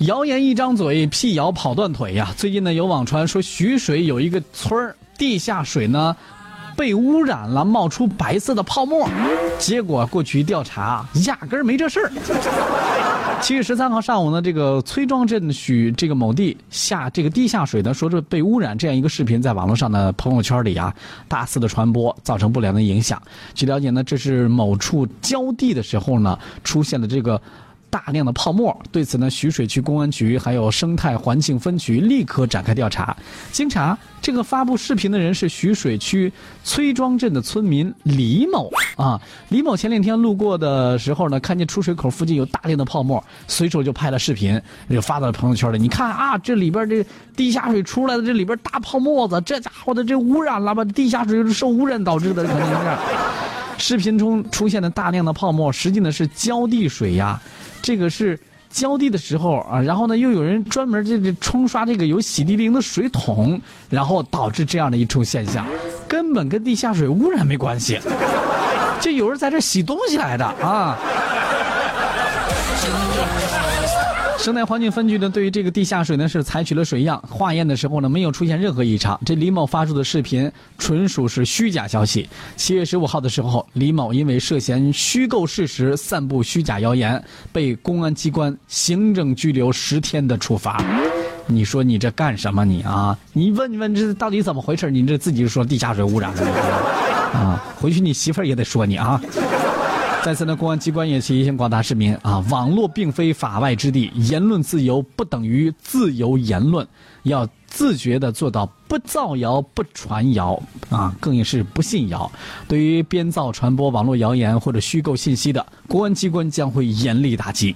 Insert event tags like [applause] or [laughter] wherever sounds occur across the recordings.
谣言一张嘴，辟谣跑断腿呀！最近呢，有网传说徐水有一个村儿，地下水呢被污染了，冒出白色的泡沫。结果过去一调查，压根儿没这事儿。七月十三号上午呢，这个崔庄镇许这个某地下这个地下水呢，说是被污染这样一个视频，在网络上的朋友圈里啊，大肆的传播，造成不良的影响。据了解呢，这是某处浇地的时候呢，出现了这个。大量的泡沫，对此呢，徐水区公安局还有生态环境分局立刻展开调查。经查，这个发布视频的人是徐水区崔庄镇的村民李某啊。李某前两天路过的时候呢，看见出水口附近有大量的泡沫，随手就拍了视频，就发到了朋友圈里。你看啊，这里边这地下水出来的，这里边大泡沫子，这家伙的这污染了吧？地下水是受污染导致的，肯定是。视频中出现的大量的泡沫，实际呢是浇地水呀。这个是浇地的时候啊，然后呢，又有人专门这这冲刷这个有洗涤灵的水桶，然后导致这样的一种现象，根本跟地下水污染没关系，就有人在这洗东西来的啊。[laughs] 生态环境分局呢，对于这个地下水呢是采取了水样化验的时候呢，没有出现任何异常。这李某发出的视频纯属是虚假消息。七月十五号的时候，李某因为涉嫌虚构事实、散布虚假谣言，被公安机关行政拘留十天的处罚。你说你这干什么你啊？你问问这到底怎么回事？你这自己说地下水污染了 [laughs] 啊？回去你媳妇儿也得说你啊。再次呢，公安机关也提醒广大市民啊，网络并非法外之地，言论自由不等于自由言论，要自觉的做到不造谣、不传谣啊，更也是不信谣。对于编造、传播网络谣言或者虚构信息的，公安机关将会严厉打击。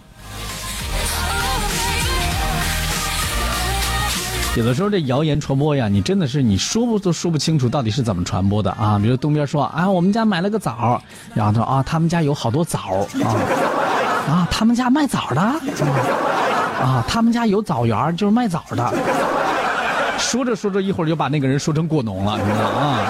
有的时候这谣言传播呀，你真的是你说不都说不清楚到底是怎么传播的啊？比如东边说啊，我们家买了个枣，然后他说啊，他们家有好多枣啊，啊，他们家卖枣的，啊，他们家有枣园，就是卖枣的。说着说着，一会儿就把那个人说成果农了，你知道啊？